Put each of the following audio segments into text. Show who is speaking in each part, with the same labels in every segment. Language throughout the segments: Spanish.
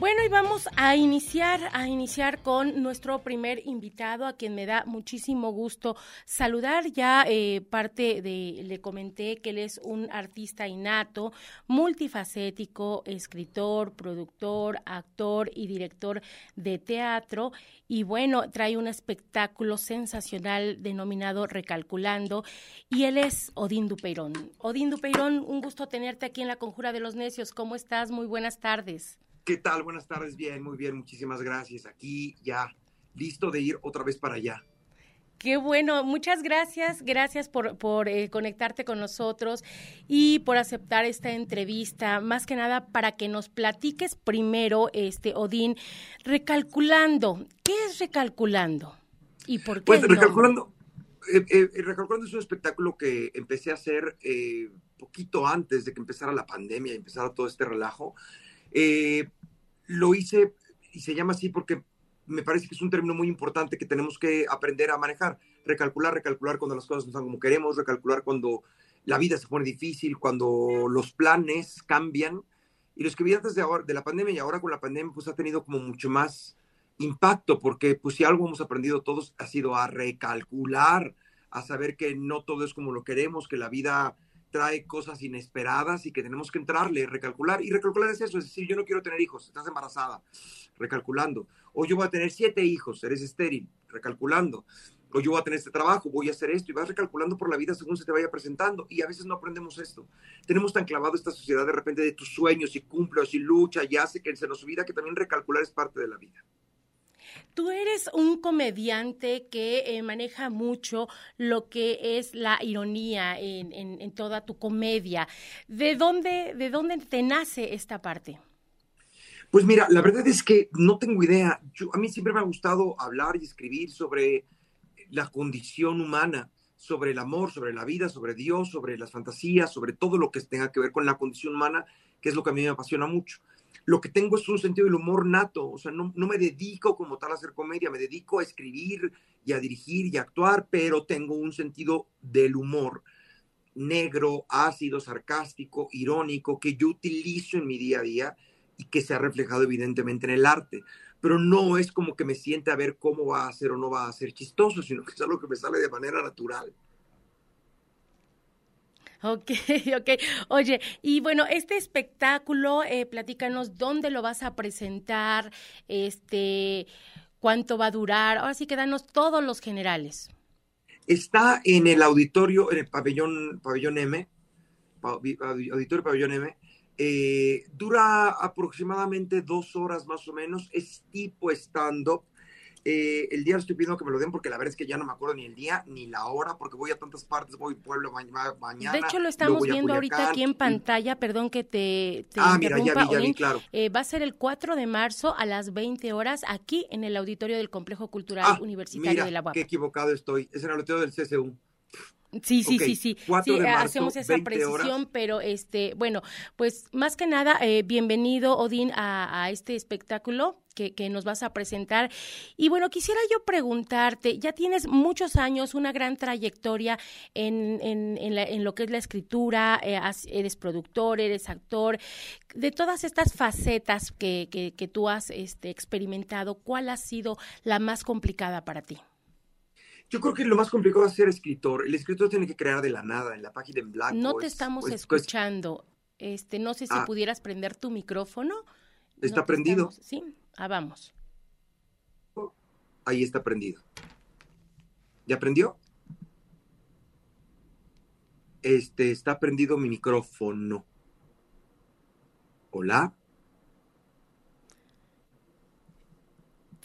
Speaker 1: Bueno, y vamos a iniciar, a iniciar con nuestro primer invitado, a quien me da muchísimo gusto saludar. Ya eh, parte de, le comenté que él es un artista innato, multifacético, escritor, productor, actor y director de teatro. Y bueno, trae un espectáculo sensacional denominado Recalculando. Y él es Odín Dupeirón. Odín Dupeirón, un gusto tenerte aquí en la Conjura de los Necios. ¿Cómo estás? Muy buenas tardes.
Speaker 2: ¿Qué tal? Buenas tardes, bien, muy bien, muchísimas gracias. Aquí ya, listo de ir otra vez para allá.
Speaker 1: Qué bueno, muchas gracias, gracias por, por eh, conectarte con nosotros y por aceptar esta entrevista. Más que nada para que nos platiques primero, este Odín, recalculando. ¿Qué es recalculando? ¿Y por qué?
Speaker 2: Pues recalculando, eh, eh, recalculando es un espectáculo que empecé a hacer poquito antes de que empezara la pandemia y empezara todo este relajo. Eh, lo hice y se llama así porque me parece que es un término muy importante que tenemos que aprender a manejar. Recalcular, recalcular cuando las cosas no están como queremos, recalcular cuando la vida se pone difícil, cuando los planes cambian. Y los que vi antes de, ahora, de la pandemia y ahora con la pandemia, pues ha tenido como mucho más impacto, porque pues si algo hemos aprendido todos ha sido a recalcular, a saber que no todo es como lo queremos, que la vida trae cosas inesperadas y que tenemos que entrarle, recalcular. Y recalcular es eso, es decir, yo no quiero tener hijos, estás embarazada, recalculando. O yo voy a tener siete hijos, eres estéril, recalculando. O yo voy a tener este trabajo, voy a hacer esto y vas recalculando por la vida según se te vaya presentando. Y a veces no aprendemos esto. Tenemos tan clavado esta sociedad de repente de tus sueños y cumples y lucha y hace que se nos olvida que también recalcular es parte de la vida.
Speaker 1: Tú eres un comediante que eh, maneja mucho lo que es la ironía en, toda tu comedia. ¿De dónde, ¿De dónde te nace esta parte?
Speaker 2: Pues mira, la verdad es que no tengo idea. a mí siempre me ha gustado hablar y escribir sobre la condición humana, sobre el amor, sobre la vida, sobre Dios, sobre las fantasías, sobre todo lo que tenga que ver con la condición humana, que es lo que a mí me apasiona mucho lo que tengo es un sentido del humor nato, o sea, no, me dedico como tal a hacer comedia, me dedico a escribir y a dirigir y a actuar, pero tengo un sentido del humor negro, ácido, sarcástico, irónico, que yo utilizo en mi día a día y que se ha reflejado evidentemente en el arte. Pero no es como que me siente a ver cómo va a ser o no va a ser chistoso, sino que es algo que me sale de manera natural.
Speaker 1: Ok, ok. Oye, y bueno, este espectáculo, eh, platícanos dónde lo vas a presentar, este, cuánto va a durar. Ahora sí que danos todos los generales.
Speaker 2: Está en el auditorio, en el pabellón, pabellón M, auditorio pabellón M. Eh, dura aproximadamente dos horas más o menos. Es tipo stand-up. Eh, el día estoy pidiendo que me lo den porque la verdad es que ya no me acuerdo ni el día ni la hora porque voy a tantas partes, voy pueblo mañana.
Speaker 1: De hecho, lo estamos viendo ahorita aquí en pantalla, perdón que te,
Speaker 2: Ah, mira, ya vi, ya vi, claro.
Speaker 1: Eh, va a ser el 4 de marzo a las 20 horas aquí en el auditorio del Complejo Cultural ah, Universitario de la UAP.
Speaker 2: qué equivocado estoy. Es en el auditorio del CCU.
Speaker 1: Sí, sí, sí, sí. sí hacemos esa precisión, pero este, bueno, pues más que nada, eh, bienvenido, Odín, a, este espectáculo que, que, nos vas a presentar. Y bueno, quisiera yo preguntarte, ya tienes muchos años, una gran trayectoria en, en, en, lo que es la escritura, eh, eres productor, eres actor. De todas estas facetas que, que, que tú has este, experimentado, ¿cuál ha sido la más complicada para ti?
Speaker 2: Yo creo que lo más complicado es ser escritor. El escritor tiene que crear de la nada, en la página en blanco.
Speaker 1: No te estamos escuchando. Este, no sé si ah. pudieras prender tu micrófono.
Speaker 2: ¿Está prendido?
Speaker 1: Sí, ah, vamos.
Speaker 2: Ahí está prendido. ¿Ya prendió? Este, está prendido mi micrófono. ¿Hola?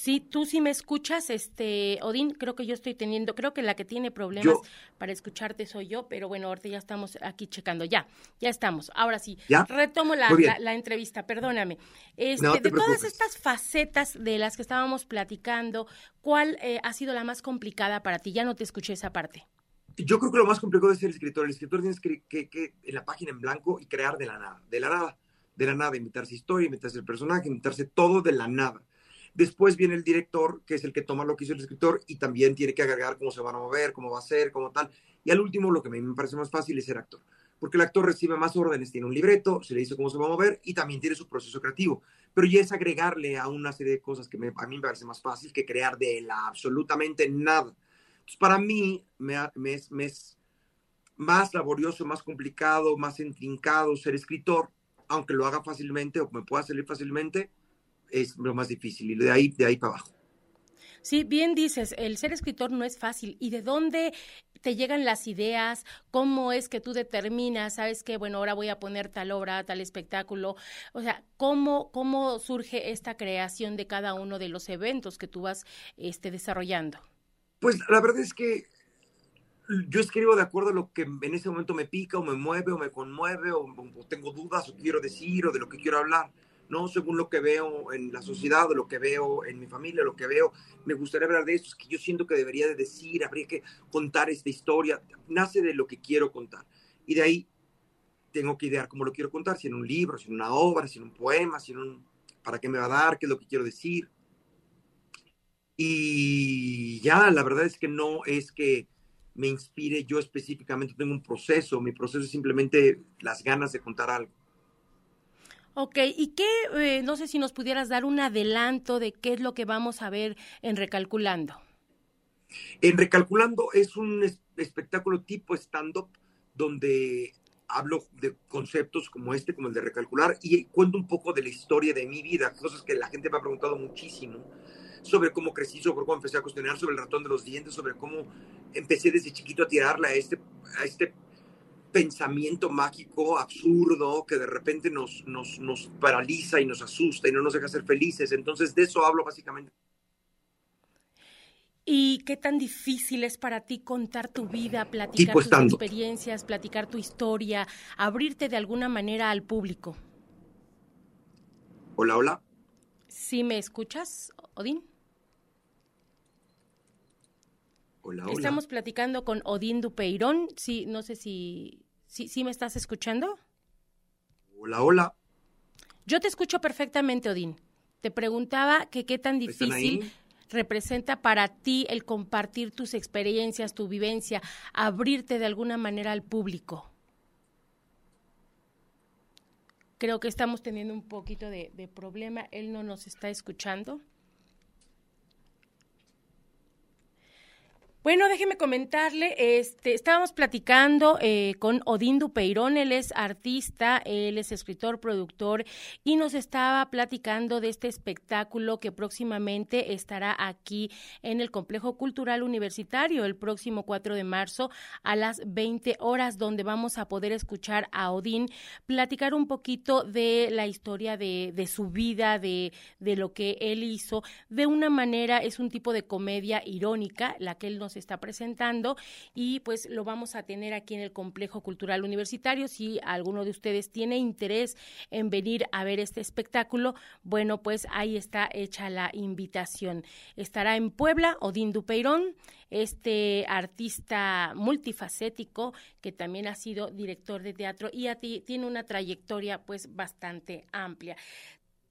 Speaker 1: Sí, tú sí me escuchas, este, Odín, creo que yo estoy teniendo, creo que la que tiene problemas para escucharte soy yo, pero bueno, ahorita ya estamos aquí checando, ya, ya estamos. Ahora sí, retomo la, la, entrevista, perdóname. Este, de todas estas facetas de las que estábamos platicando, ¿cuál eh, ha sido la más complicada para ti? Ya no te escuché esa parte.
Speaker 2: Yo creo que lo más complicado es ser escritor. El escritor tienes que, que, que en la página en blanco y crear de la nada, de la nada, de la nada, invitarse historia, invitarse el personaje, invitarse todo de la nada Después viene el director, que es el que toma lo que hizo el escritor y también tiene que agregar cómo se van a mover, cómo va a ser, cómo tal. Y al último, lo que a mí me parece más fácil es ser actor, porque el actor recibe más órdenes, tiene un libreto, se le dice cómo se va a mover y también tiene su proceso creativo. Pero ya es agregarle a una serie de cosas que a mí me parece más fácil que crear de la absolutamente nada. Entonces, para mí me, me, me es más laborioso, más complicado, más intrincado ser escritor, aunque lo haga fácilmente o me pueda salir fácilmente, es lo más difícil y de ahí, de ahí para abajo.
Speaker 1: Sí, bien dices, el ser escritor no es fácil. ¿Y de dónde te llegan las ideas? ¿Cómo es que tú determinas, sabes que, bueno, ahora voy a poner tal obra, tal espectáculo? O sea, ¿cómo, cómo surge esta creación de cada uno de los eventos que tú vas este, desarrollando?
Speaker 2: Pues la verdad es que yo escribo de acuerdo a lo que en ese momento me pica o me mueve o me conmueve o, o tengo dudas o quiero decir o de lo que quiero hablar no según lo que veo en la sociedad lo que veo en mi familia, lo que veo, me gustaría hablar de esto, es que yo siento que debería de decir, habría que contar esta historia, nace de lo que quiero contar. Y de ahí tengo que idear cómo lo quiero contar, si en un libro, si en una obra, si en un poema, si en un, para qué me va a dar, qué es lo que quiero decir. Y ya, la verdad es que no es que me inspire yo específicamente, tengo un proceso, mi proceso es simplemente las ganas de contar algo.
Speaker 1: Ok, ¿y qué, eh, no sé si nos pudieras dar un adelanto de qué es lo que vamos a ver en Recalculando?
Speaker 2: En Recalculando es un espectáculo tipo stand-up donde hablo de conceptos como este, como el de recalcular, y cuento un poco de la historia de mi vida, cosas que la gente me ha preguntado muchísimo, sobre cómo crecí, sobre cómo empecé a cuestionar, sobre el ratón de los dientes, sobre cómo empecé desde chiquito a tirarla a este, a este pensamiento mágico, absurdo, que de repente nos, nos, nos paraliza y nos asusta y no nos deja ser felices. Entonces, de eso hablo básicamente.
Speaker 1: ¿Y qué tan difícil es para ti contar tu vida, platicar tus experiencias, platicar tu historia, abrirte de alguna manera al público?
Speaker 2: Hola, hola.
Speaker 1: ¿Sí me escuchas, Odín?
Speaker 2: Hola, hola.
Speaker 1: Estamos platicando con Odín Dupeirón. Sí, no sé si, sí, me estás escuchando.
Speaker 2: Hola, hola.
Speaker 1: Yo te escucho perfectamente, Odín. Te preguntaba que qué tan difícil representa para ti el compartir tus experiencias, tu vivencia, abrirte de alguna manera al público. Creo que estamos teniendo un poquito de problema. Él no nos está escuchando. Bueno, déjeme comentarle, este, estábamos platicando eh, con Odín Dupeirón, él es artista, él es escritor, productor, y nos estaba platicando de este espectáculo que próximamente estará aquí en el Complejo Cultural Universitario el próximo 4 de marzo a las 20 horas, donde vamos a poder escuchar a Odín platicar un poquito de la historia de, de su vida, de, de lo que él hizo, de una manera, es un tipo de comedia irónica, la que él nos está presentando y pues lo vamos a tener aquí en el Complejo Cultural Universitario. Si alguno de ustedes tiene interés en venir a ver este espectáculo, bueno, pues ahí está hecha la invitación. Estará en Puebla Odín Dupeirón, este artista multifacético que también ha sido director de teatro y a ti, tiene una trayectoria pues bastante amplia.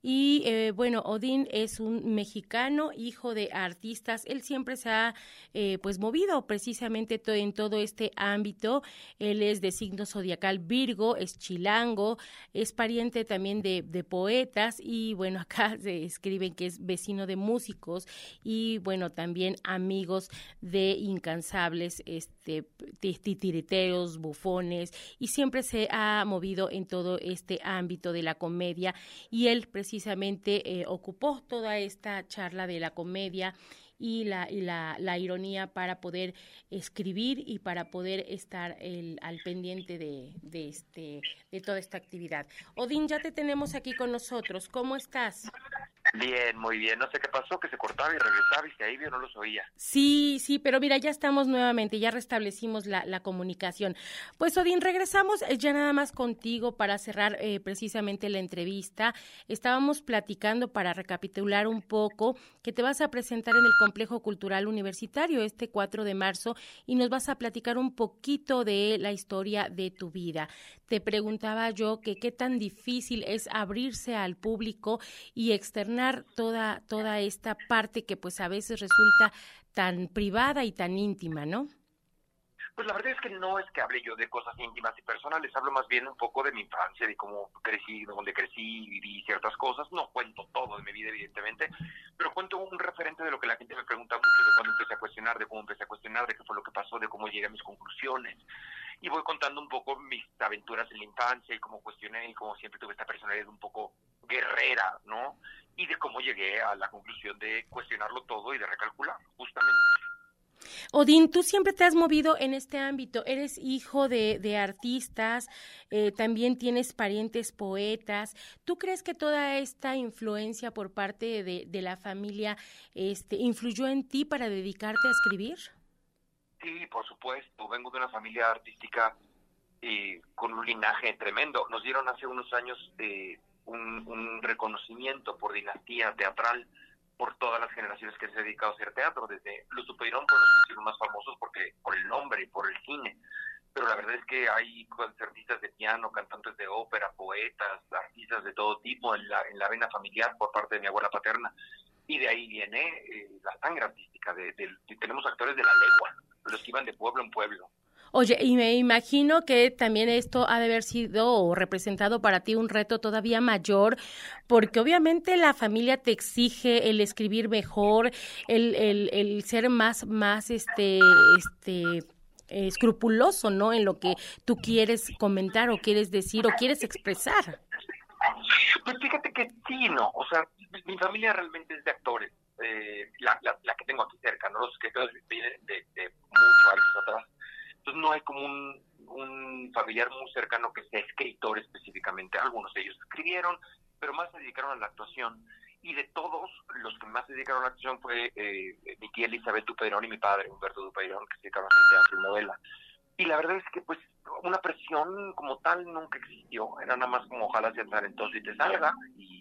Speaker 1: Y eh, bueno, Odín es un mexicano, hijo de artistas. Él siempre se ha eh, pues movido precisamente en todo este ámbito. Él es de signo zodiacal Virgo, es chilango, es pariente también de, de poetas y bueno, acá se escriben que es vecino de músicos y bueno, también amigos de incansables, este, titiriteros, bufones y siempre se ha movido en todo este ámbito de la comedia y él precisamente eh, ocupó toda esta charla de la comedia y la, y la, la, ironía para poder escribir y para poder estar el, al pendiente de, de, este, de toda esta actividad. Odín, ya te tenemos aquí con nosotros. ¿Cómo estás?
Speaker 3: Bien, muy bien. No sé qué pasó, que se cortaba y regresaba y se ahí no los oía.
Speaker 1: Sí, sí, pero mira, ya estamos nuevamente, ya restablecimos la, la comunicación. Pues Odín, regresamos eh, ya nada más contigo para cerrar eh, precisamente la entrevista. Estábamos platicando para recapitular un poco que te vas a presentar en el Complejo Cultural Universitario este 4 de marzo y nos vas a platicar un poquito de la historia de tu vida. Te preguntaba yo que qué tan difícil es abrirse al público y externar toda, toda esta parte que pues a veces resulta tan privada y tan íntima, ¿no?
Speaker 2: Pues la verdad es que no es que hable yo de cosas íntimas y personales, hablo más bien un poco de mi infancia, de cómo crecí, de dónde crecí, viví ciertas cosas. No cuento todo de mi vida, evidentemente, pero cuento un referente de lo que la gente me pregunta mucho, de cuando empecé a cuestionar, de cómo empecé a cuestionar, de qué fue lo que pasó, de cómo llegué a mis conclusiones. Y voy contando un poco mis aventuras en la infancia y cómo cuestioné y cómo siempre tuve esta personalidad un poco guerrera, ¿no? Y de cómo llegué a la conclusión de cuestionarlo todo y de recalcular, justamente.
Speaker 1: Odín, tú siempre te has movido en este ámbito, eres hijo de, de artistas, eh, también tienes parientes poetas. ¿Tú crees que toda esta influencia por parte de, de, la familia este, influyó en ti para dedicarte a escribir?
Speaker 2: Sí, por supuesto. Vengo de una familia artística eh, con un linaje tremendo. Nos dieron hace unos años eh, un, un reconocimiento por dinastía teatral por todas las generaciones que se han dedicado a hacer teatro, desde los Superirón por los que hicieron más famosos porque por el nombre por el cine. Pero la verdad es que hay concertistas de piano, cantantes de ópera, poetas, artistas de todo tipo en la, en la vena familiar por parte de mi abuela paterna. Y de ahí viene eh, la sangre artística. De, de, de, tenemos actores de la legua, los que iban de pueblo en pueblo.
Speaker 1: Oye, y me imagino que también esto ha de haber sido o representado para ti un reto todavía mayor, porque obviamente la familia te exige el escribir mejor, el, el, el ser más, más este, este, escrupuloso, ¿no? En lo que tú quieres comentar o quieres decir o quieres expresar.
Speaker 2: Pues fíjate que sí, no, o sea, mi familia realmente es de actores, eh, la, la, la, que tengo aquí cerca, ¿no? Los que vienen de, de mucho años atrás entonces no hay como un, un familiar muy cercano que sea escritor específicamente. Algunos de ellos escribieron, pero más se dedicaron a la actuación. Y de todos, los que más se dedicaron a la actuación fue eh, mi tía Elizabeth Dupeirón y mi padre, Humberto Dupeirón, que se dedicaron a hacer teatro y novela. Y la verdad es que pues una presión como tal nunca existió. Era nada más como ojalá seas talentoso y te salga y.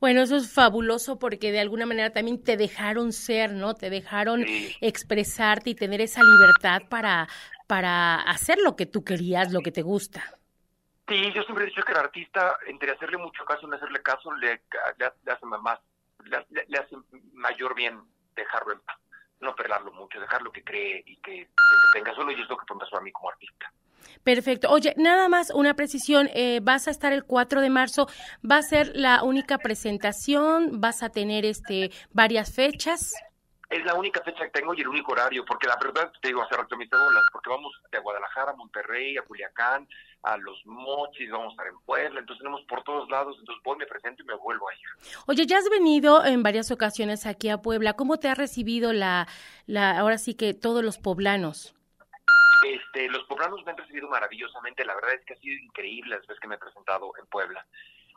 Speaker 1: Bueno, eso es fabuloso porque de alguna manera también te dejaron ser, ¿no? Te dejaron expresarte y tener esa libertad para, para hacer lo que tú querías, lo que te gusta.
Speaker 2: Sí, yo siempre he dicho que el artista, entre hacerle mucho caso y no hacerle caso, le, le, le hace más, le, le, hace mayor bien dejarlo en paz, no pelarlo mucho, dejarlo que cree y que siempre tenga solo, y es lo que me pasó a mí como artista.
Speaker 1: Perfecto. Oye, nada más una precisión. Eh, vas a estar el 4 de marzo. ¿Va a ser la única presentación? ¿Vas a tener este varias fechas?
Speaker 2: Es la única fecha que tengo y el único horario, porque la verdad te digo hace rato mis cédulas, porque vamos de Guadalajara, a Monterrey, a Culiacán, a Los Mochis, vamos a estar en Puebla, entonces tenemos por todos lados, entonces voy, me presento y me vuelvo a ir.
Speaker 1: Oye, ya has venido en varias ocasiones aquí a Puebla, ¿cómo te ha recibido la, la ahora sí que todos los poblanos?
Speaker 2: Este, los poblanos me han recibido maravillosamente, la verdad es que ha sido increíble las veces que me he presentado en Puebla.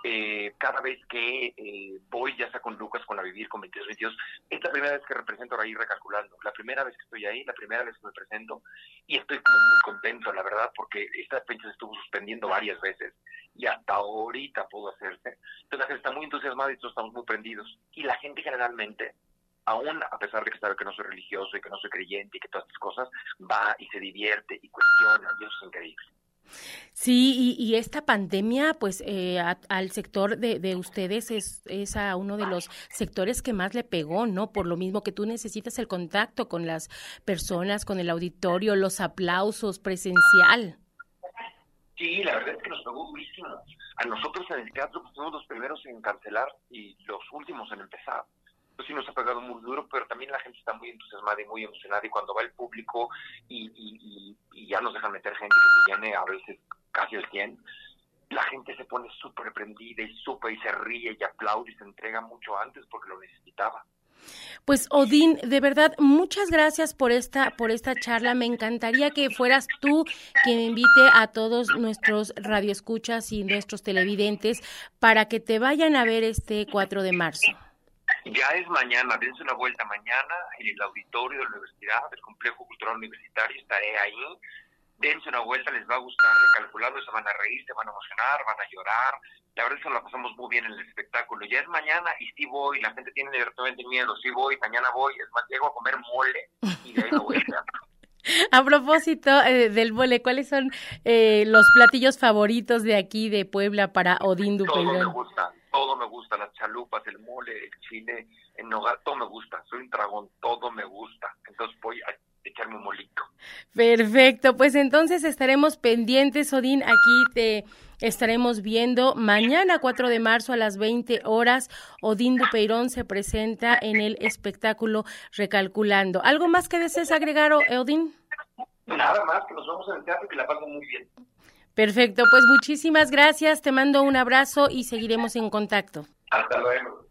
Speaker 2: Eh, cada vez que eh, voy, ya sea con Lucas, con la Vivir, con 22 22, es la primera vez que represento ahí recalculando, la primera vez que estoy ahí, la primera vez que me presento, y estoy como muy contento, la verdad, porque esta fecha se estuvo suspendiendo varias veces, y hasta ahorita pudo hacerse. Entonces la gente está muy entusiasmada y todos estamos muy prendidos. Y la gente generalmente aún a pesar de que sabe que no soy religioso y que no soy creyente y que todas estas cosas, va y se divierte y cuestiona, y eso es increíble.
Speaker 1: Sí, y, y, esta pandemia, pues eh, a, al sector de, de ustedes es, es, a uno de los sectores que más le pegó, ¿no? Por lo mismo que tú necesitas el contacto con las personas, con el auditorio, los aplausos presencial.
Speaker 2: Sí, la verdad es que nos pegó durísimo. A nosotros en el teatro pues, fuimos los primeros en cancelar y los últimos en empezar sí nos ha pegado muy duro, pero también la gente está muy entusiasmada y muy emocionada y cuando va el público y, ya nos dejan meter gente que se a veces casi el 100, la gente se pone súper prendida y súper y se ríe y aplaude y se entrega mucho antes porque lo necesitaba.
Speaker 1: Pues Odín, de verdad, muchas gracias por esta, por esta charla. Me encantaría que fueras tú quien invite a todos nuestros radioescuchas y nuestros televidentes para que te vayan a ver este 4 de marzo.
Speaker 2: Ya es mañana, dense una vuelta mañana en el auditorio de la universidad, del complejo cultural universitario, estaré ahí. Dense una vuelta, les va a gustar recalculando, se van a reír, se van a emocionar, van a llorar. La verdad es que la pasamos muy bien en el espectáculo. Ya es mañana y sí voy, la gente tiene directamente miedo, sí voy, mañana voy, es más, llego a comer mole y de ahí me voy a
Speaker 1: A propósito eh, del mole, ¿cuáles son eh, los platillos favoritos de aquí de Puebla para Odín Dupeirón?
Speaker 2: Todo me gusta todo me gusta, las chalupas, el mole, el chile, el nogal, todo me gusta. Soy un dragón, todo me gusta. Entonces voy a echarme un molito.
Speaker 1: Perfecto, pues entonces estaremos pendientes, Odín, aquí te estaremos viendo mañana 4 de marzo a las 20 horas. Odín Dupeirón se presenta en el espectáculo Recalculando. ¿Algo más que desees agregar, Odín?
Speaker 2: Nada más, que nos vamos en el teatro y que la paso muy bien.
Speaker 1: Perfecto, pues muchísimas gracias, te mando un abrazo y seguiremos en contacto.
Speaker 2: Hasta luego.